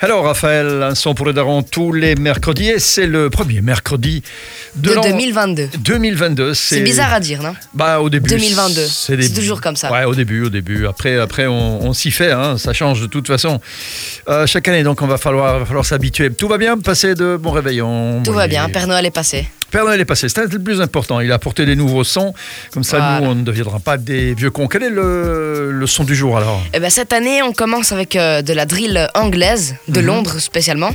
Alors Raphaël, un son pour le daron tous les mercredis et c'est le premier mercredi de, De l'an 2022. 2022. C'est bizarre à dire, non? Bah au début. 2022. des- C'est toujours comme ça. Ouais, au début, au début. Après, après, on, on s'y fait. hein, ça change de toute façon. Euh, chaque année, donc, on va falloir, va falloir s'habituer. Tout va bien, passer de bons réveillons. Tout Bon, va bien, Père Noël est passé. Noël est passé, c'était le plus important. Il a apporté des nouveaux sons. Comme ça, Voilà. nous, on ne deviendra pas des vieux cons. Quel est le, le son du jour alors Eh ben, cette année, on commence avec euh, de la drill anglaise, de Mhm. Londres spécialement.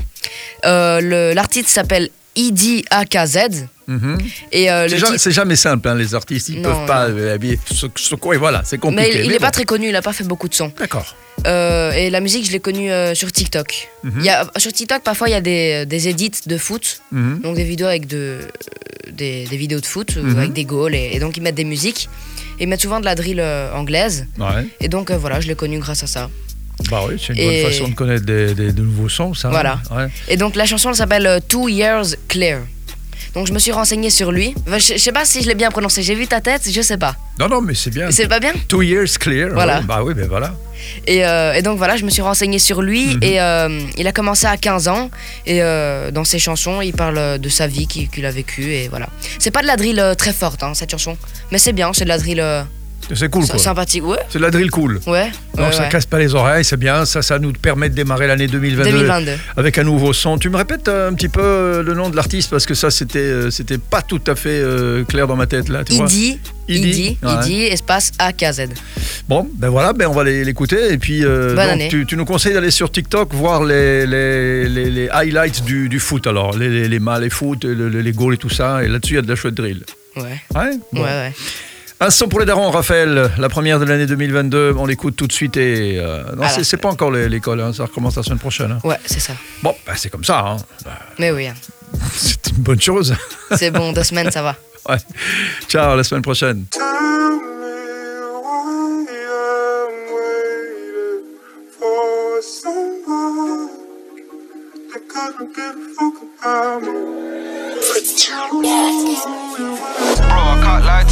Euh, L'artiste s'appelle Idi AKZ. Mhm. Et euh, C'est jamais, titre- c'est jamais simple, hein, les artistes. Ils ne peuvent pas euh, habiller ce, ce quoi. Et voilà, c'est compliqué. Mais il n'est pas très connu, il n'a pas fait beaucoup de sons. D'accord. Euh, et la musique, je l'ai connue euh, sur TikTok. Mhm. Y a, sur TikTok, parfois, il y a des, des edits de foot. Mhm. Donc des vidéos avec de, des, des vidéos de foot, avec des goals. Et, et donc, ils mettent des musiques. Et ils mettent souvent de la drill anglaise. Ouais. Et donc, voilà, je l'ai connue grâce à ça. Bah oui, c'est une Et- bonne façon de connaître des, des- de nouveaux sons, ça. Voilà. Ouais. Et donc la chanson elle s'appelle euh, Two Years Clear. Donc je me suis renseigné sur lui. Enfin, je, je sais pas si je l'ai bien prononcé. J'ai vu ta tête, je sais pas. Non, non, mais c'est bien. C'est pas bien Two years clear. Voilà. ouais. Bah oui, ben voilà. et, euh, et donc voilà, je me suis renseigné sur lui. Mhm. Et euh, il a commencé à 15 ans. Et euh, dans ses chansons, il parle de sa vie qu'il a vécue. Et voilà. C'est pas de la drill très forte, hein, cette chanson. Mais c'est bien, c'est de la drill C'est cool, quoi. sympathique. Ouais, C'est de la drill cool. ouais. Non, ouais, ça ouais. casse pas les oreilles, c'est bien. Ça, ça nous permet de démarrer l'année 2022, 2022. avec un nouveau son. Tu me répètes euh, un petit peu euh, le nom de l'artiste? Parce que ça, c'était, euh, c'était pas tout à fait euh, clair dans ma tête là. Tu vois Idi, Idi, Idi, ouais. Idi, espace AKZ. Bon, ben voilà, ben on va les- l'écouter et puis euh, Bonne donc, année. tu, tu nous conseilles d'aller sur TikTok voir les, les, les, les highlights du, du foot alors, les, les, les les foot, le- le- les goals et tout ça. Et là-dessus, il y a de la chouette drill. Ouais, Ouais. Bon. ouais, ouais. Un son pour les darons, Raphaël, la première de l'année 2022. On l'écoute tout de suite et euh, non, Voilà. c'est, c'est pas encore l'é- l'école, hein, ça recommence la semaine prochaine. hein. Ouais, c'est ça. Bon, ben, c'est comme ça. hein. Ben, Mais oui, hein. c'est une bonne chose. c'est bon, deux semaines, ça va. Ouais. Ciao, la semaine prochaine. Tell me why I'm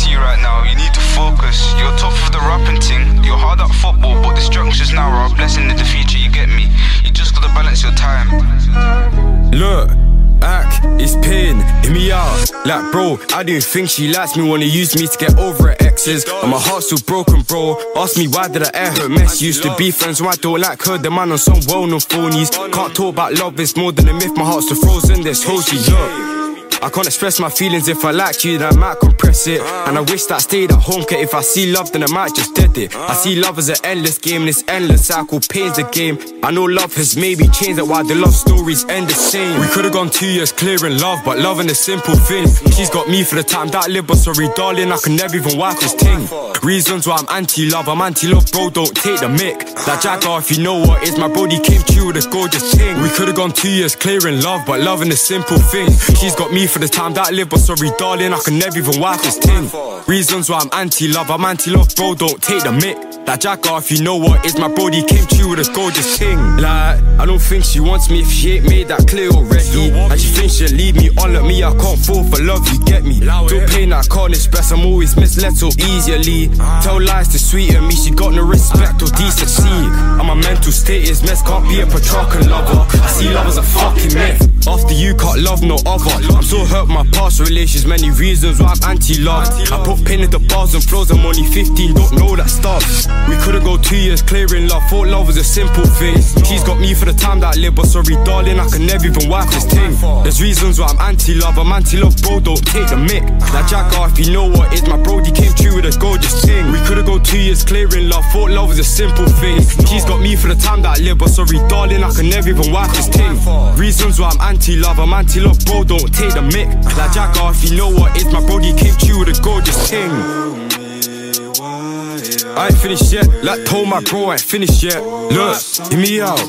act, it's pain, hear me out. Like, bro, I don't think she likes me, wanna use me to get over her exes. And my heart's still broken, bro. Ask me why did I air her mess? Used to be friends, why I don't like her? The man on some well known phonies. Can't talk about love, it's more than a myth. My heart's still frozen, there's holes, look. I can't express my feelings if I like you, then I might compress it. And I wish that stayed at home, cause if I see love, then I might just dead it. I see love as an endless game, this endless cycle pains the game. I know love has maybe changed it, why the love stories end the same. We could've gone two years clearing love, but loving the simple thing. She's got me for the time that I live, but sorry, darling, I can never even wipe this thing. Reasons why I'm anti love, I'm anti love, bro, don't take the mic. That Jagger, if you know what is, my body came true with a gorgeous thing. We could've gone two years clearing love, but loving the simple thing. She's got me for the time that I live, but sorry, darling, I can never even wipe this thing. Reasons why I'm anti love, I'm anti love, bro, don't take the mic. That Jagger, if you know what is, my brody came true with a gorgeous thing. Like, I don't think she wants me if she ain't made that clear already. And she thinks she'll leave me look me, I can't fall for love, you get me. Don't pain I can't express, I'm always misled so easily. Ah. Tell lies to sweeten me, she got no respect or ah. decency. And my mental state is mess, can't be a Petrarchan lover. I see love as a fucking myth. After you can't love no other. I'm so hurt my past relations, many reasons why I'm anti-love. I put pain in the bars and flows, I'm only 15, don't know that stuff. We could've go two years clearing love, thought love was a simple thing. She's got me for the time that I live, but sorry, darling, I can never even wipe this thing. There's reasons why I'm anti-love, I'm anti-love, bro, don't take the mic. That Jagger, if you know what is, my bro. brody came true with a gorgeous thing. We could've go two years clearing love, thought love was a simple thing. She's got me for the time that I live, but sorry, darling, I can never even wipe this thing. Reasons why I'm anti-love, I'm anti-love, bro, don't take the mic. That Jagger, if you know what is, my bro. brody came true with a gorgeous thing. I ain't finished yet, like told my bro I ain't finished yet. Look, hear me out.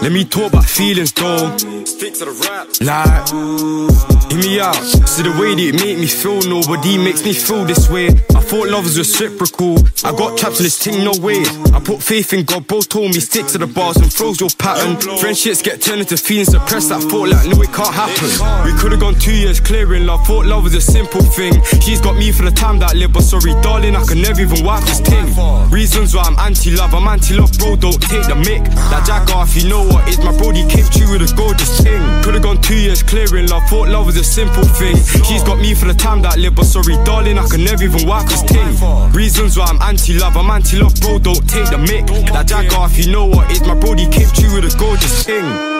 Let me talk about feelings though. Stick to the rap. Like, hear me out. See the way that it make me feel, nobody makes me feel this way. Thought love was reciprocal. I got trapped in this thing, no way. I put faith in God, both told me stick to the bars and froze your pattern. Friendships get turned into feelings suppressed. I thought like, no, it can't happen. We could've gone two years clearing love. Thought love was a simple thing. She's got me for the time that I live, but sorry, darling, I can never even wipe this thing. Reasons why I'm anti-love, I'm anti-love, bro. Don't take the mic. That jack off, you know what is my brody came true with a gorgeous thing. Could've gone two years clearing love. Thought love was a simple thing. She's got me for the time that I live, but sorry, darling, I can never even wipe this thing. Reasons why I'm anti-love, I'm anti-love, bro. Don't take the mic. That jack off, you know what is my brody came true with a gorgeous thing.